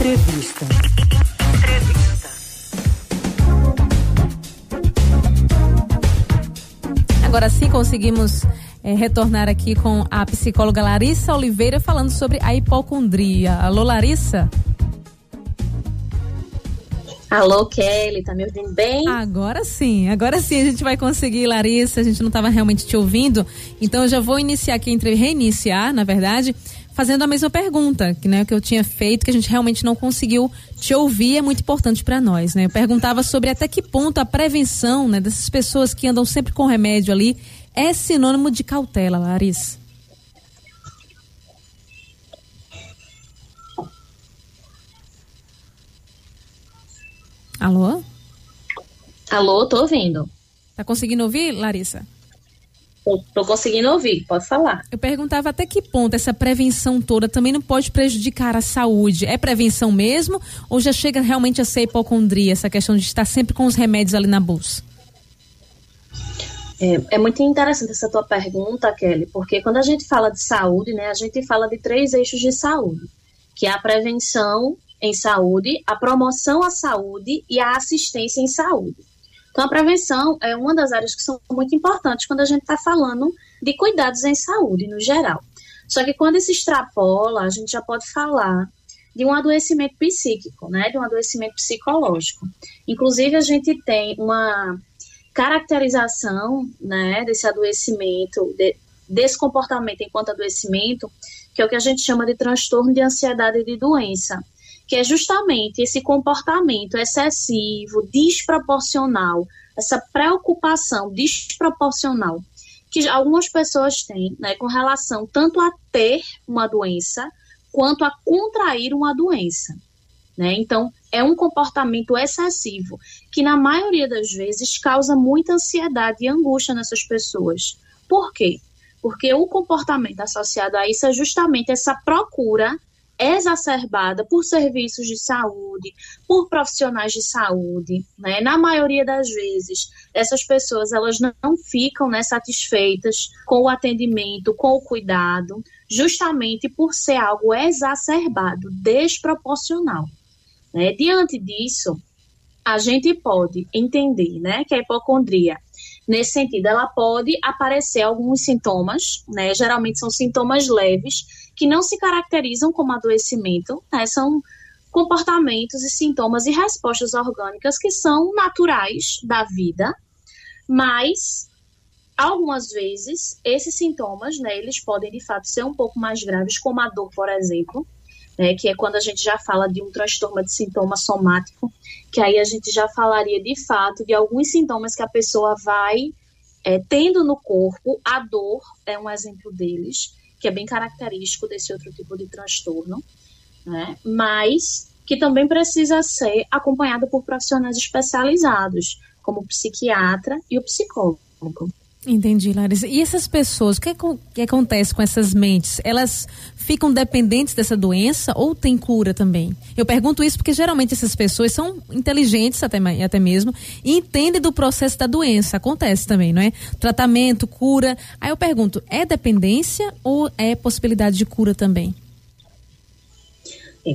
Entrevista. Agora sim conseguimos é, retornar aqui com a psicóloga Larissa Oliveira falando sobre a hipocondria. Alô, Larissa? Alô, Kelly, tá me ouvindo bem? Agora sim, agora sim a gente vai conseguir, Larissa. A gente não estava realmente te ouvindo, então eu já vou iniciar aqui, entre reiniciar, na verdade, fazendo a mesma pergunta, que né, que eu tinha feito, que a gente realmente não conseguiu te ouvir, é muito importante para nós, né? Eu perguntava sobre até que ponto a prevenção, né, dessas pessoas que andam sempre com remédio ali é sinônimo de cautela, Larissa. Alô? Alô, tô ouvindo. Tá conseguindo ouvir, Larissa? Tô, tô, conseguindo ouvir, pode falar. Eu perguntava até que ponto essa prevenção toda também não pode prejudicar a saúde. É prevenção mesmo ou já chega realmente a ser hipocondria, essa questão de estar sempre com os remédios ali na bolsa? É, é, muito interessante essa tua pergunta, Kelly, porque quando a gente fala de saúde, né, a gente fala de três eixos de saúde, que é a prevenção, em saúde, a promoção à saúde e a assistência em saúde. Então, a prevenção é uma das áreas que são muito importantes quando a gente está falando de cuidados em saúde, no geral. Só que quando se extrapola, a gente já pode falar de um adoecimento psíquico, né, de um adoecimento psicológico. Inclusive, a gente tem uma caracterização, né, desse adoecimento, de, desse comportamento enquanto adoecimento, que é o que a gente chama de transtorno de ansiedade de doença que é justamente esse comportamento excessivo, desproporcional, essa preocupação desproporcional que algumas pessoas têm né, com relação tanto a ter uma doença quanto a contrair uma doença. Né? Então, é um comportamento excessivo que, na maioria das vezes, causa muita ansiedade e angústia nessas pessoas. Por quê? Porque o comportamento associado a isso é justamente essa procura exacerbada por serviços de saúde, por profissionais de saúde, né? Na maioria das vezes, essas pessoas elas não ficam né, satisfeitas com o atendimento, com o cuidado, justamente por ser algo exacerbado, desproporcional. Né? Diante disso, a gente pode entender, né, que a hipocondria Nesse sentido, ela pode aparecer alguns sintomas, né? Geralmente são sintomas leves, que não se caracterizam como adoecimento, né? São comportamentos e sintomas e respostas orgânicas que são naturais da vida, mas algumas vezes esses sintomas, né, eles podem de fato ser um pouco mais graves, como a dor, por exemplo, né, que é quando a gente já fala de um transtorno de sintoma somático, que aí a gente já falaria de fato de alguns sintomas que a pessoa vai é, tendo no corpo. A dor é um exemplo deles, que é bem característico desse outro tipo de transtorno, né, mas que também precisa ser acompanhado por profissionais especializados, como o psiquiatra e o psicólogo. Entendi, Larissa. E essas pessoas, o que, é, que acontece com essas mentes? Elas ficam dependentes dessa doença ou tem cura também? Eu pergunto isso porque geralmente essas pessoas são inteligentes até, até mesmo e entendem do processo da doença. Acontece também, não é? Tratamento, cura. Aí eu pergunto, é dependência ou é possibilidade de cura também?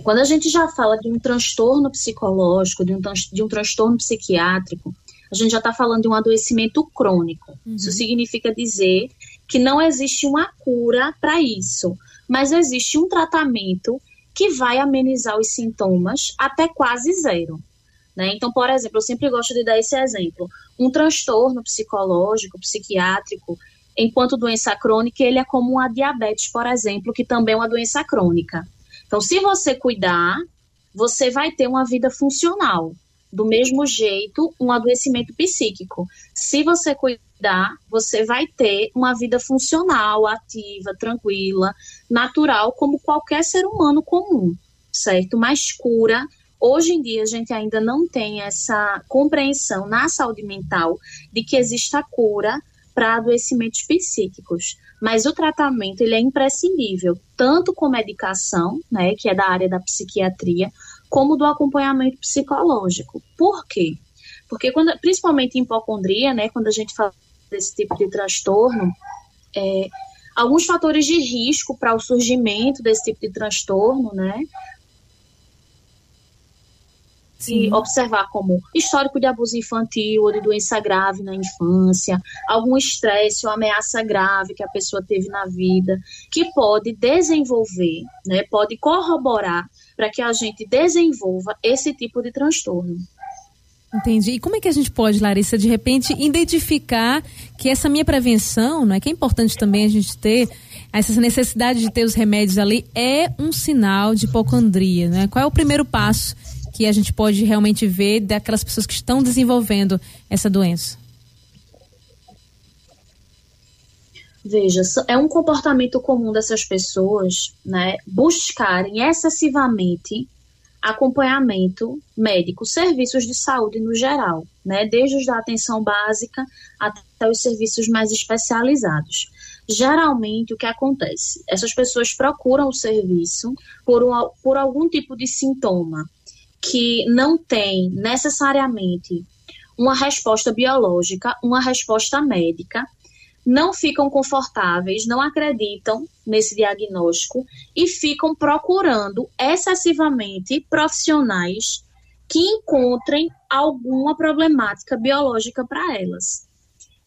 quando a gente já fala de um transtorno psicológico, de um, de um transtorno psiquiátrico, a gente já está falando de um adoecimento crônico. Uhum. Isso significa dizer que não existe uma cura para isso, mas existe um tratamento que vai amenizar os sintomas até quase zero. Né? Então, por exemplo, eu sempre gosto de dar esse exemplo. Um transtorno psicológico, psiquiátrico, enquanto doença crônica, ele é como uma diabetes, por exemplo, que também é uma doença crônica. Então, se você cuidar, você vai ter uma vida funcional do mesmo jeito um adoecimento psíquico. Se você cuidar, você vai ter uma vida funcional, ativa, tranquila, natural, como qualquer ser humano comum, certo? Mas cura. Hoje em dia, a gente ainda não tem essa compreensão na saúde mental de que exista cura para adoecimentos psíquicos. Mas o tratamento ele é imprescindível, tanto com medicação, né, que é da área da psiquiatria, como do acompanhamento psicológico. Por quê? Porque quando, principalmente em hipocondria, né, quando a gente fala desse tipo de transtorno, é, alguns fatores de risco para o surgimento desse tipo de transtorno, né, Sim. e observar como histórico de abuso infantil ou de doença grave na infância, algum estresse ou ameaça grave que a pessoa teve na vida, que pode desenvolver, né, pode corroborar para que a gente desenvolva esse tipo de transtorno. Entendi. E como é que a gente pode, Larissa, de repente identificar que essa minha prevenção, não é que é importante também a gente ter essa necessidade de ter os remédios ali é um sinal de hipocondria, né? Qual é o primeiro passo que a gente pode realmente ver daquelas pessoas que estão desenvolvendo essa doença? Veja, é um comportamento comum dessas pessoas, né, buscarem excessivamente acompanhamento médico, serviços de saúde no geral, né, desde os da atenção básica até os serviços mais especializados. Geralmente, o que acontece? Essas pessoas procuram o serviço por, um, por algum tipo de sintoma que não tem necessariamente uma resposta biológica, uma resposta médica, não ficam confortáveis, não acreditam nesse diagnóstico e ficam procurando excessivamente profissionais que encontrem alguma problemática biológica para elas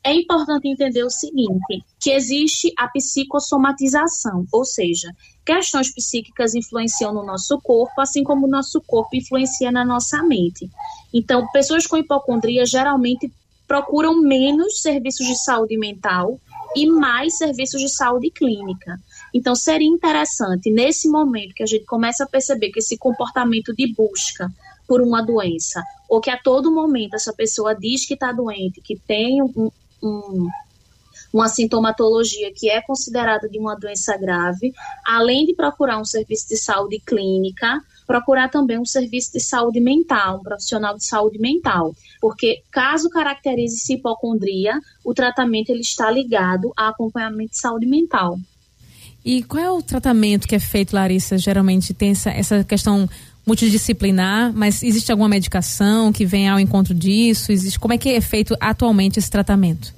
é importante entender o seguinte, que existe a psicossomatização, ou seja, questões psíquicas influenciam no nosso corpo, assim como o nosso corpo influencia na nossa mente. Então, pessoas com hipocondria geralmente procuram menos serviços de saúde mental e mais serviços de saúde clínica. Então, seria interessante, nesse momento que a gente começa a perceber que esse comportamento de busca por uma doença, ou que a todo momento essa pessoa diz que está doente, que tem um, um, uma sintomatologia que é considerada de uma doença grave, além de procurar um serviço de saúde clínica, procurar também um serviço de saúde mental, um profissional de saúde mental, porque caso caracterize-se hipocondria, o tratamento ele está ligado a acompanhamento de saúde mental. E qual é o tratamento que é feito, Larissa? Geralmente tem essa, essa questão multidisciplinar, mas existe alguma medicação que vem ao encontro disso? Existe, como é que é feito atualmente esse tratamento?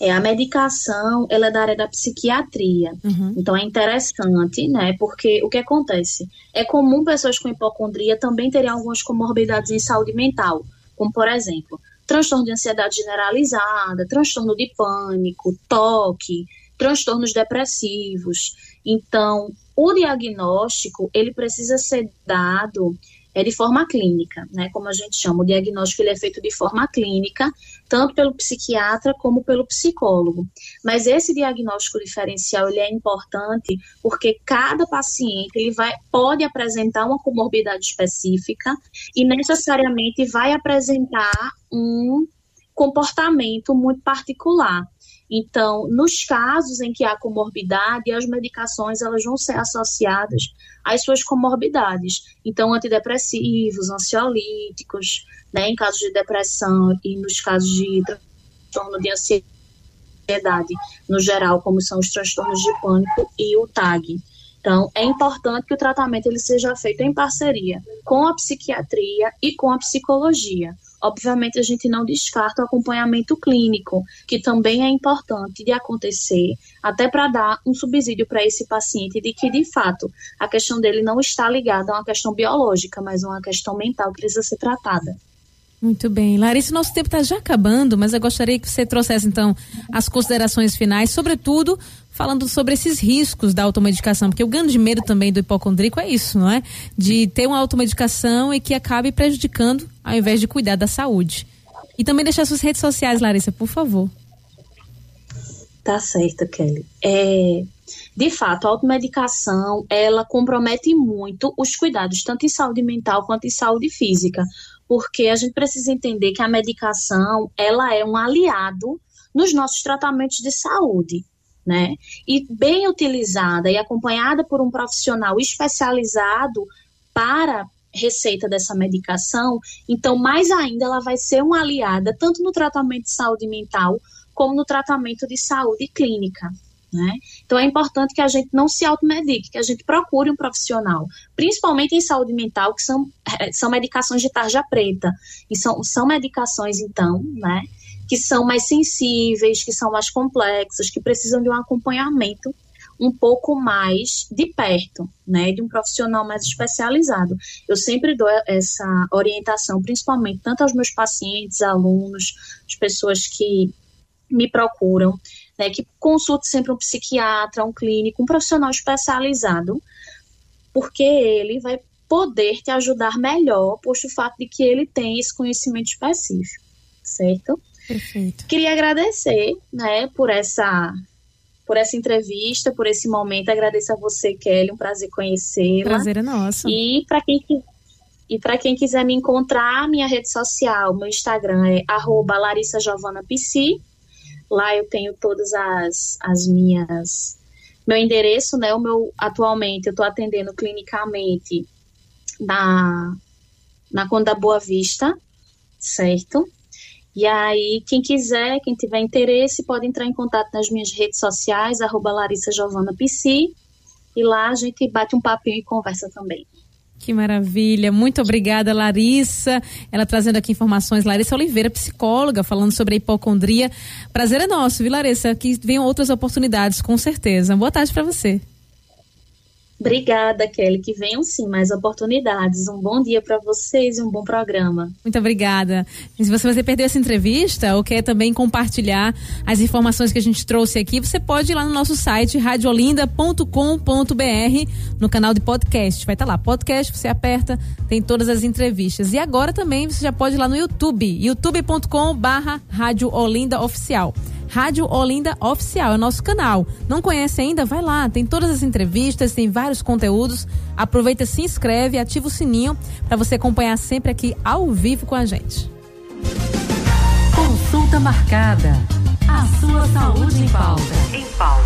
É, a medicação, ela é da área da psiquiatria. Uhum. Então é interessante, né? Porque o que acontece? É comum pessoas com hipocondria também terem algumas comorbidades em saúde mental, como por exemplo, transtorno de ansiedade generalizada, transtorno de pânico, toque, transtornos depressivos. Então, o diagnóstico, ele precisa ser dado é de forma clínica, né? Como a gente chama, o diagnóstico ele é feito de forma clínica, tanto pelo psiquiatra como pelo psicólogo. Mas esse diagnóstico diferencial ele é importante porque cada paciente ele vai pode apresentar uma comorbidade específica e necessariamente vai apresentar um comportamento muito particular. Então, nos casos em que há comorbidade, as medicações elas vão ser associadas às suas comorbidades. Então, antidepressivos, ansiolíticos, né, em casos de depressão e nos casos de transtorno de ansiedade, no geral, como são os transtornos de pânico e o TAG. Então, é importante que o tratamento ele seja feito em parceria com a psiquiatria e com a psicologia. Obviamente, a gente não descarta o acompanhamento clínico, que também é importante de acontecer, até para dar um subsídio para esse paciente de que, de fato, a questão dele não está ligada a uma questão biológica, mas a uma questão mental que precisa ser tratada. Muito bem. Larissa, nosso tempo está já acabando, mas eu gostaria que você trouxesse, então, as considerações finais, sobretudo falando sobre esses riscos da automedicação, porque o grande medo também do hipocondríaco é isso, não é? De ter uma automedicação e que acabe prejudicando ao invés de cuidar da saúde. E também deixar suas redes sociais, Larissa, por favor. Tá certo, Kelly. É, de fato, a automedicação, ela compromete muito os cuidados, tanto em saúde mental quanto em saúde física, porque a gente precisa entender que a medicação, ela é um aliado nos nossos tratamentos de saúde né? E bem utilizada e acompanhada por um profissional especializado para receita dessa medicação, então mais ainda ela vai ser uma aliada tanto no tratamento de saúde mental como no tratamento de saúde clínica. Né? Então é importante que a gente não se automedique, que a gente procure um profissional, principalmente em saúde mental, que são, eh, são medicações de tarja preta. E são, são medicações, então, né, que são mais sensíveis, que são mais complexas, que precisam de um acompanhamento um pouco mais de perto, né, de um profissional mais especializado. Eu sempre dou essa orientação, principalmente tanto aos meus pacientes, alunos, as pessoas que me procuram, né, que consulte sempre um psiquiatra, um clínico, um profissional especializado, porque ele vai poder te ajudar melhor, posto o fato de que ele tem esse conhecimento específico, certo? Perfeito. Queria agradecer, né, por essa por essa entrevista, por esse momento. Agradeço a você, Kelly, um prazer conhecê-la. Prazer é nosso. E para quem e para quem quiser me encontrar, minha rede social, meu Instagram é @larissajovanapc. Lá eu tenho todas as, as minhas meu endereço, né? O meu atualmente eu estou atendendo clinicamente na na Conda Boa Vista, certo? E aí, quem quiser, quem tiver interesse, pode entrar em contato nas minhas redes sociais, arroba Larissa Giovana PC, e lá a gente bate um papinho e conversa também. Que maravilha. Muito obrigada, Larissa. Ela trazendo aqui informações. Larissa Oliveira, psicóloga, falando sobre a hipocondria. Prazer é nosso, viu, Larissa? Que venham outras oportunidades, com certeza. Boa tarde para você. Obrigada, Kelly. Que venham sim mais oportunidades. Um bom dia para vocês e um bom programa. Muito obrigada. E se você perdeu essa entrevista ou quer também compartilhar as informações que a gente trouxe aqui, você pode ir lá no nosso site radiolinda.com.br no canal de podcast. Vai estar tá lá, podcast, você aperta, tem todas as entrevistas. E agora também você já pode ir lá no YouTube, youtube.com/barra Rádio Olinda Oficial. Rádio Olinda Oficial, é o nosso canal. Não conhece ainda? Vai lá, tem todas as entrevistas, tem vários conteúdos. Aproveita, se inscreve, ativa o sininho para você acompanhar sempre aqui ao vivo com a gente. Consulta marcada. A sua saúde em pauta. Em pauta.